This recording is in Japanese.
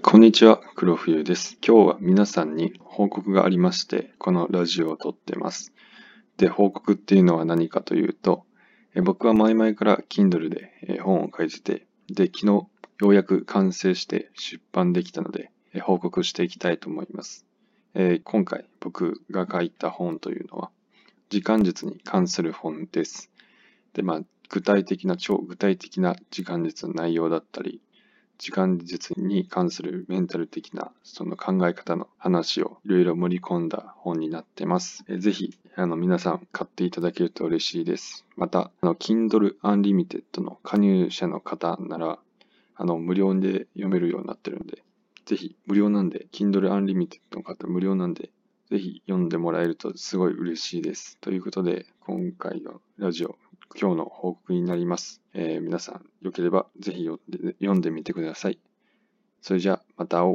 こんにちは、黒冬です。今日は皆さんに報告がありまして、このラジオを撮ってます。で、報告っていうのは何かというと、え僕は前々から Kindle で本を書いてて、で、昨日ようやく完成して出版できたので、え報告していきたいと思います。えー今回僕が書いた本というのは、時間術に関する本です。で、まあ、具体的な、超具体的な時間術の内容だったり、時間術に関するメンタル的なその考え方の話をいろいろ盛り込んだ本になってます。ぜひあの皆さん買っていただけると嬉しいです。また、あの Kindle Unlimited の加入者の方ならあの無料で読めるようになってるんで、ぜひ無料なんで、Kindle Unlimited の方無料なんで、ぜひ読んでもらえるとすごい嬉しいです。ということで、今回のラジオ、今日の報告になります。えー皆さん、よければぜひ読んで読んでみてください。それじゃあ、また会おう。